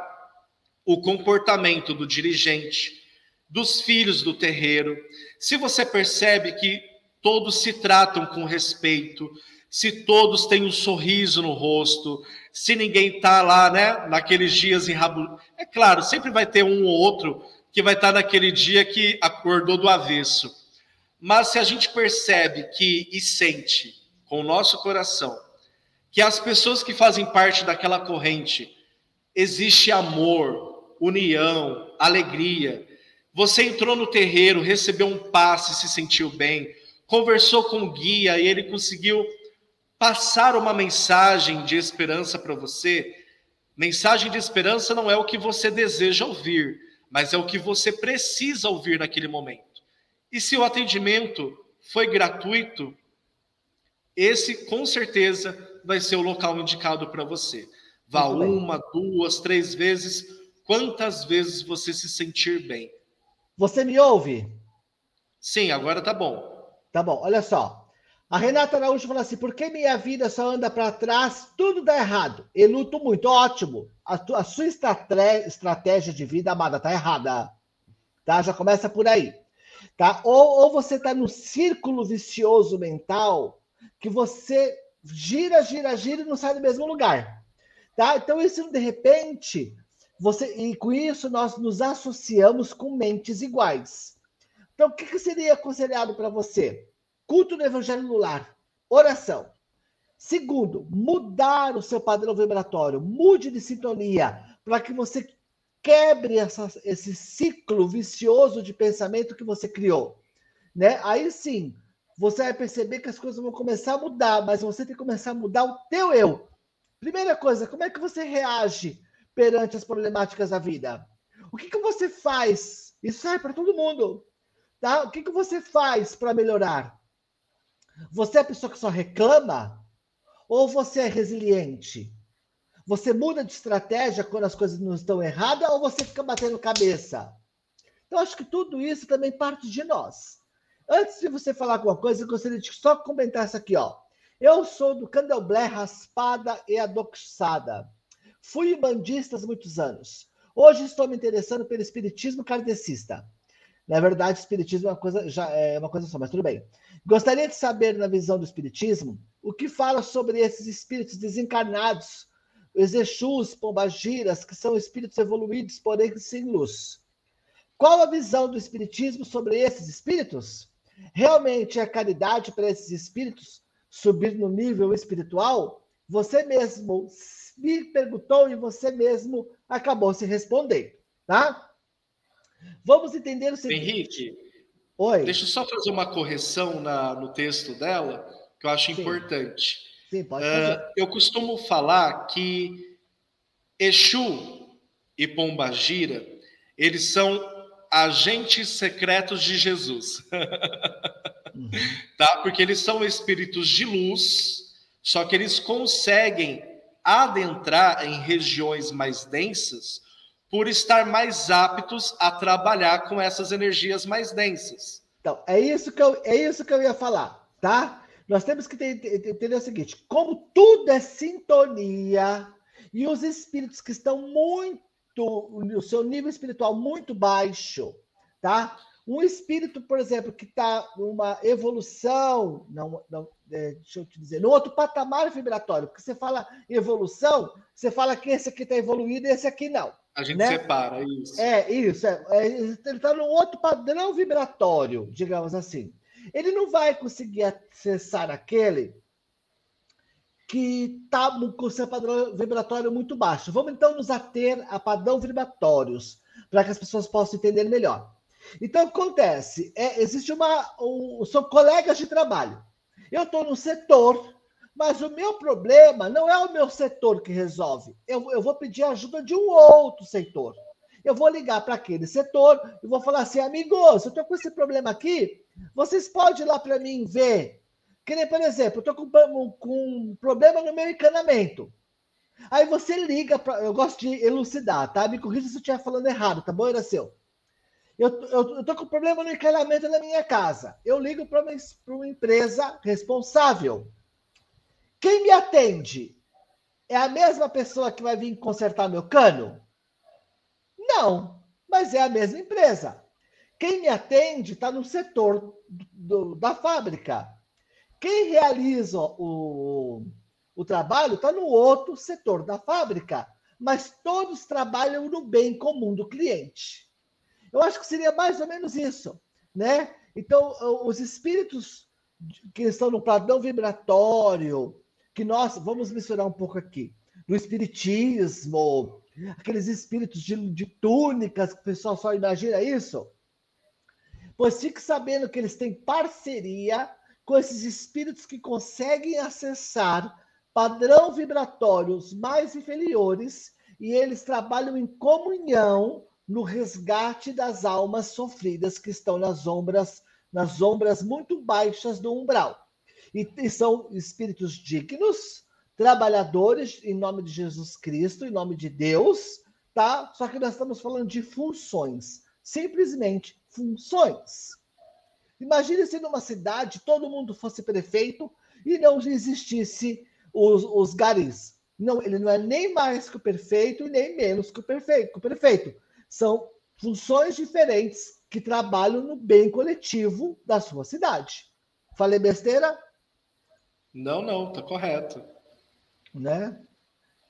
o comportamento do dirigente, dos filhos do terreiro. Se você percebe que todos se tratam com respeito, se todos têm um sorriso no rosto, se ninguém está lá, né, naqueles dias enrabu... É claro, sempre vai ter um ou outro que vai estar naquele dia que acordou do avesso. Mas se a gente percebe que e sente com o nosso coração que as pessoas que fazem parte daquela corrente existe amor, união, alegria. Você entrou no terreiro, recebeu um passe, se sentiu bem, conversou com o guia e ele conseguiu passar uma mensagem de esperança para você. Mensagem de esperança não é o que você deseja ouvir, mas é o que você precisa ouvir naquele momento. E se o atendimento foi gratuito, esse com certeza vai ser o local indicado para você. Vá uma, duas, três vezes, quantas vezes você se sentir bem. Você me ouve? Sim, agora tá bom. Tá bom, olha só. A Renata Araújo fala assim: por que minha vida só anda para trás? Tudo dá errado. Eu luto muito. Ótimo. A, tu, a sua estratégia de vida, amada, tá errada. Tá? Já começa por aí. Tá? Ou, ou você está no círculo vicioso mental que você gira, gira, gira e não sai do mesmo lugar. Tá? Então, isso de repente, você e com isso nós nos associamos com mentes iguais. Então, o que, que seria aconselhado para você? Culto no Evangelho no Lar, oração. Segundo, mudar o seu padrão vibratório, mude de sintonia, para que você quebre essa, esse ciclo vicioso de pensamento que você criou. Né? Aí sim, você vai perceber que as coisas vão começar a mudar, mas você tem que começar a mudar o teu eu. Primeira coisa, como é que você reage perante as problemáticas da vida? O que, que você faz? Isso serve para todo mundo. Tá? O que, que você faz para melhorar? Você é a pessoa que só reclama? Ou você é resiliente? Você muda de estratégia quando as coisas não estão erradas ou você fica batendo cabeça? Então, acho que tudo isso também parte de nós. Antes de você falar alguma coisa, eu gostaria de só comentar isso aqui, ó. Eu sou do candomblé raspada e adoxada. Fui bandista há muitos anos. Hoje estou me interessando pelo espiritismo kardecista. Na verdade, espiritismo é uma coisa, já é uma coisa só, mas tudo bem. Gostaria de saber, na visão do espiritismo, o que fala sobre esses espíritos desencarnados os Exus, Pombagiras, que são espíritos evoluídos, porém sem luz. Qual a visão do Espiritismo sobre esses espíritos? Realmente é caridade para esses espíritos subir no nível espiritual? Você mesmo me perguntou e você mesmo acabou se respondendo, tá? Vamos entender o seguinte. Henrique, Oi. deixa eu só fazer uma correção na, no texto dela, que eu acho Sim. importante. Sim, pode fazer. Uh, eu costumo falar que Exu e Pombagira, eles são agentes secretos de Jesus. uhum. *laughs* tá? Porque eles são espíritos de luz, só que eles conseguem adentrar em regiões mais densas por estar mais aptos a trabalhar com essas energias mais densas. Então, é isso que eu, é isso que eu ia falar, tá? Nós temos que entender o seguinte: como tudo é sintonia, e os espíritos que estão muito, o seu nível espiritual muito baixo, tá? Um espírito, por exemplo, que está numa evolução, não, não é, deixa eu te dizer, no outro patamar vibratório, porque você fala evolução, você fala que esse aqui está evoluído e esse aqui não. A gente né? separa isso. É, isso. É, é, ele está num outro padrão vibratório, digamos assim ele não vai conseguir acessar aquele que está com o seu padrão vibratório muito baixo. Vamos então nos ater a padrão vibratórios, para que as pessoas possam entender melhor. Então, acontece, é, existe uma. Um, são colegas de trabalho. Eu estou no setor, mas o meu problema não é o meu setor que resolve. Eu, eu vou pedir ajuda de um outro setor. Eu vou ligar para aquele setor e vou falar assim, amigos, eu estou com esse problema aqui, vocês podem ir lá para mim ver. Que nem, por exemplo, eu estou com, com um problema no meu encanamento. Aí você liga para. Eu gosto de elucidar, tá? Me corrija se eu estiver falando errado, tá bom, era seu. Eu, eu, eu tô com problema no encanamento na minha casa. Eu ligo para uma, uma empresa responsável. Quem me atende? É a mesma pessoa que vai vir consertar meu cano? Não, mas é a mesma empresa. Quem me atende está no setor do, da fábrica. Quem realiza o, o trabalho está no outro setor da fábrica, mas todos trabalham no bem comum do cliente. Eu acho que seria mais ou menos isso, né? Então, os espíritos que estão no padrão vibratório, que nós vamos misturar um pouco aqui, no espiritismo, aqueles espíritos de, de túnicas, que o pessoal só imagina isso, pois fique sabendo que eles têm parceria com esses espíritos que conseguem acessar padrão vibratórios mais inferiores e eles trabalham em comunhão no resgate das almas sofridas que estão nas ombras, nas ombras muito baixas do umbral. E, e são espíritos dignos, trabalhadores em nome de Jesus Cristo, em nome de Deus, tá? Só que nós estamos falando de funções, simplesmente funções. Imagine se numa cidade todo mundo fosse prefeito e não existisse os, os garis. Não, ele não é nem mais que o perfeito e nem menos que o perfeito. O perfeito. São funções diferentes que trabalham no bem coletivo da sua cidade. Falei besteira? Não, não, tá correto. Né?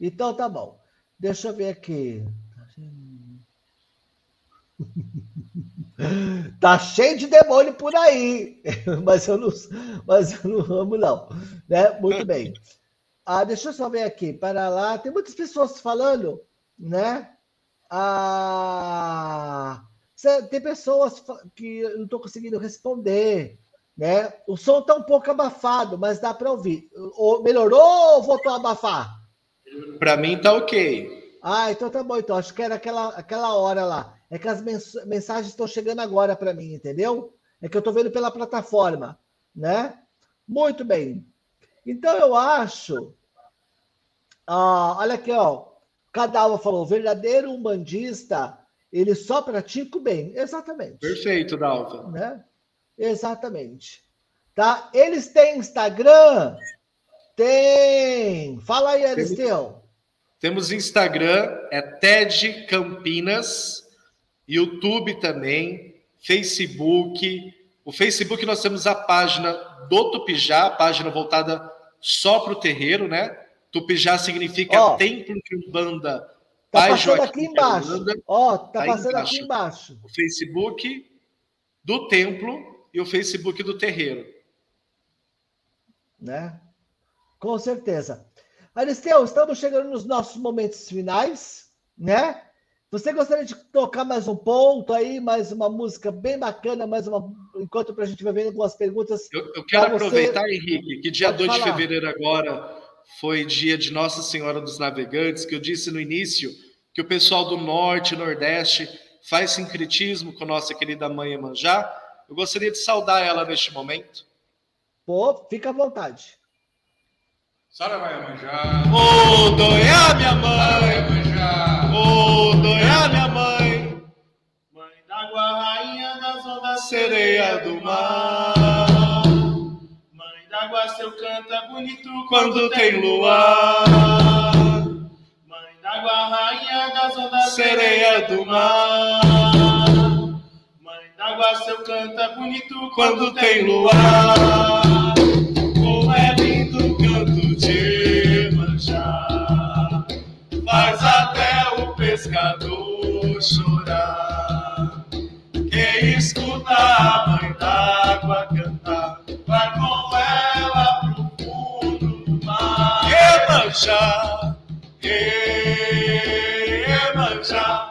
Então tá bom. Deixa eu ver aqui. *laughs* Tá cheio de demônio por aí, *laughs* mas eu não, mas eu não amo, não. Né? Muito bem. Ah, deixa eu só ver aqui. Para lá, tem muitas pessoas falando, né? Ah, tem pessoas que eu não estou conseguindo responder, né? O som está um pouco abafado, mas dá para ouvir. Melhorou ou voltou a abafar? Para mim tá ok. Ah, então tá bom. Então acho que era aquela, aquela hora lá. É que as mensagens estão chegando agora para mim, entendeu? É que eu estou vendo pela plataforma, né? Muito bem. Então eu acho. Ah, olha aqui, ó. Cadalva falou: verdadeiro umbandista, ele só pratica o bem. Exatamente. Perfeito, Dalva. Né? Exatamente. Tá? Eles têm Instagram? Tem. Fala aí, Aristeu. Temos Instagram, é TED Campinas. YouTube também, Facebook. O Facebook nós temos a página do Tupijá, a página voltada só para o terreiro, né? Tupijá significa Templo de Umbanda. Tá Pai passando Joaquim aqui embaixo. Ó, oh, tá, tá passando embaixo. aqui embaixo. O Facebook do templo e o Facebook do terreiro. Né? Com certeza. Aristeu, estamos chegando nos nossos momentos finais, né? Você gostaria de tocar mais um ponto aí, mais uma música bem bacana, mais uma. Enquanto a gente vai vendo algumas perguntas. Eu, eu quero aproveitar, você... Henrique, que dia 2 de fevereiro agora foi dia de Nossa Senhora dos Navegantes, que eu disse no início que o pessoal do Norte e Nordeste faz sincretismo com nossa querida mãe Emanjá. Eu gostaria de saudar ela neste momento. Pô, fica à vontade. Sara vai Emanjá. Ô, doia minha mãe. Ô, doia minha mãe. Mãe d'água, rainha das ondas, sereia do mar d'água seu canto é bonito quando, quando tem luar. Mãe d'água, rainha das ondas, sereia do mar. Mãe d'água, seu canto é bonito quando, quando tem luar. Como é lindo o canto de manjar, faz até o pescador chorar. Quem escuta a Mancha, yeah, Mancha.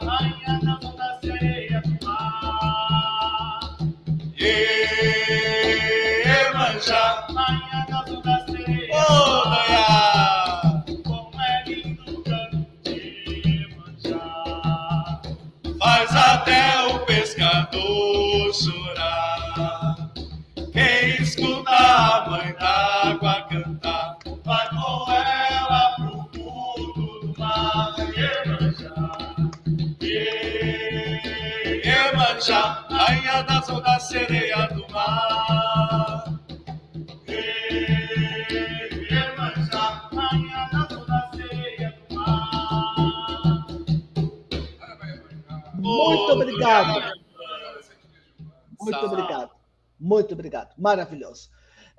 Das ondas, sereia do mar. Sereia do mar. Muito obrigado. Muito obrigado. Muito obrigado. Maravilhoso.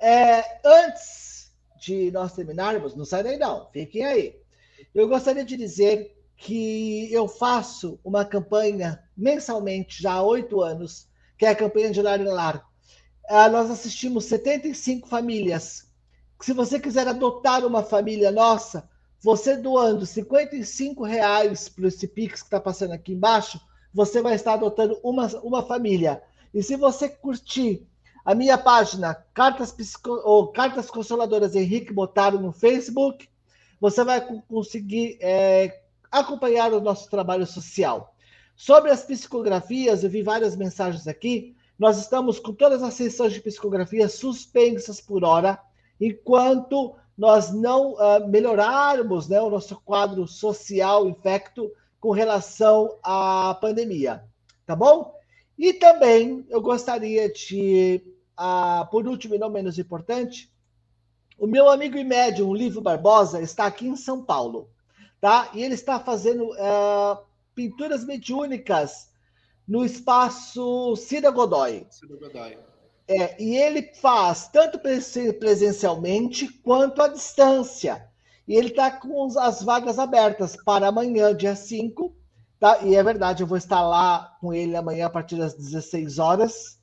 É, antes de nós terminarmos, não sai daí não, fiquem aí. Eu gostaria de dizer que eu faço uma campanha mensalmente já há oito anos, que é a campanha de Lar em Lar. Ah, nós assistimos 75 famílias. Se você quiser adotar uma família nossa, você doando 55 reais para esse Pix que está passando aqui embaixo, você vai estar adotando uma, uma família. E se você curtir a minha página Cartas, Psico... ou Cartas Consoladoras Henrique Botaro no Facebook, você vai conseguir é, acompanhar o nosso trabalho social. Sobre as psicografias, eu vi várias mensagens aqui. Nós estamos com todas as sessões de psicografia suspensas por hora, enquanto nós não uh, melhorarmos né, o nosso quadro social infecto com relação à pandemia. Tá bom? E também eu gostaria de, uh, por último e não menos importante, o meu amigo e médium, Livro Barbosa, está aqui em São Paulo tá? E ele está fazendo uh, pinturas mediúnicas no espaço Cida Godoy. Cida Godoy. É, e ele faz tanto presencialmente quanto à distância. E ele está com as vagas abertas para amanhã, dia 5, Tá? E é verdade, eu vou estar lá com ele amanhã a partir das 16 horas,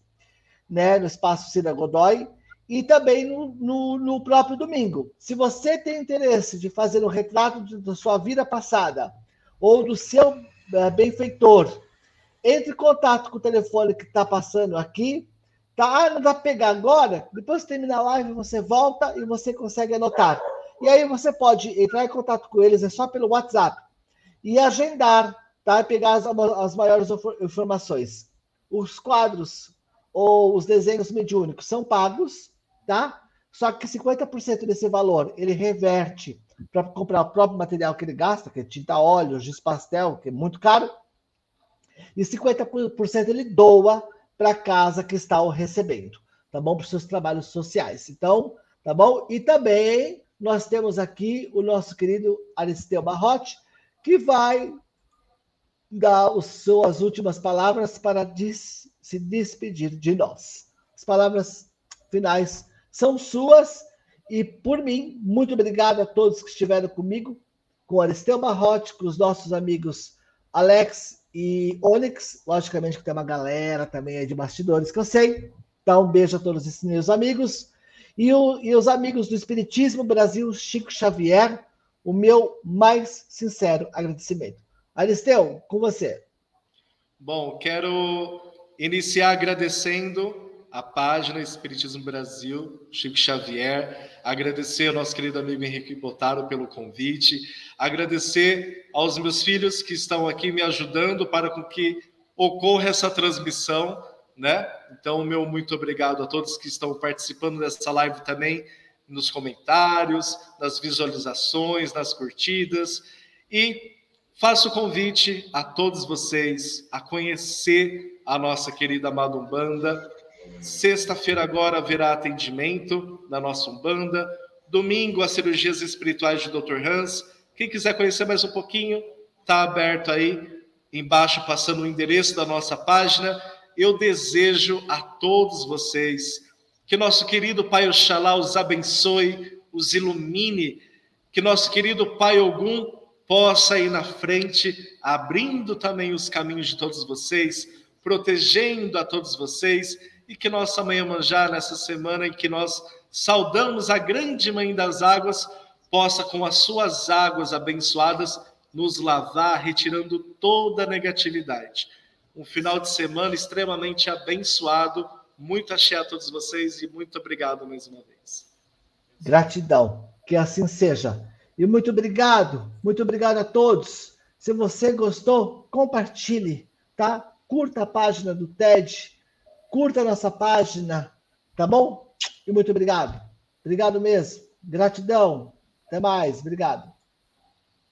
né, no Espaço Cida Godoy, e também no, no, no, próprio domingo. Se você tem interesse de fazer um retrato de, da sua vida passada ou do seu benfeitor, entre em contato com o telefone que está passando aqui. Tá? Ah, não dá para pegar agora? Depois que terminar a live, você volta e você consegue anotar. E aí você pode entrar em contato com eles, é só pelo WhatsApp, e agendar tá? pegar as, as maiores informações. Os quadros ou os desenhos mediúnicos são pagos, tá? Só que 50% desse valor ele reverte para comprar o próprio material que ele gasta, que é tinta óleo, giz pastel, que é muito caro, e 50% ele doa para a casa que está o recebendo, tá bom? Para os seus trabalhos sociais. Então, tá bom? E também nós temos aqui o nosso querido Aristeu Barrote, que vai dar as suas últimas palavras para des se despedir de nós. As palavras finais são suas e, por mim, muito obrigado a todos que estiveram comigo, com Aristeu Barrote, com os nossos amigos Alex e Onyx. Logicamente que tem uma galera também aí de bastidores que eu sei. Então, um beijo a todos esses meus amigos. E, o, e os amigos do Espiritismo Brasil, Chico Xavier, o meu mais sincero agradecimento. Aristeu, com você. Bom, quero iniciar agradecendo a página Espiritismo Brasil, Chico Xavier, agradecer ao nosso querido amigo Henrique Botaro pelo convite, agradecer aos meus filhos que estão aqui me ajudando para que ocorra essa transmissão, né? Então, meu muito obrigado a todos que estão participando dessa live também, nos comentários, nas visualizações, nas curtidas e Faço o convite a todos vocês a conhecer a nossa querida amada Umbanda. Sexta-feira agora haverá atendimento na nossa Umbanda. Domingo, as cirurgias espirituais de Dr. Hans. Quem quiser conhecer mais um pouquinho, está aberto aí embaixo, passando o endereço da nossa página. Eu desejo a todos vocês que nosso querido Pai Oxalá os abençoe, os ilumine, que nosso querido Pai Ogum possa ir na frente, abrindo também os caminhos de todos vocês, protegendo a todos vocês, e que nossa Mãe Manjar, nessa semana em que nós saudamos a grande Mãe das Águas, possa, com as suas águas abençoadas, nos lavar, retirando toda a negatividade. Um final de semana extremamente abençoado. Muito axé a todos vocês e muito obrigado mais uma vez. Gratidão. Que assim seja. E muito obrigado, muito obrigado a todos. Se você gostou, compartilhe, tá? Curta a página do TED, curta nossa página, tá bom? E muito obrigado. Obrigado mesmo. Gratidão. Até mais. Obrigado.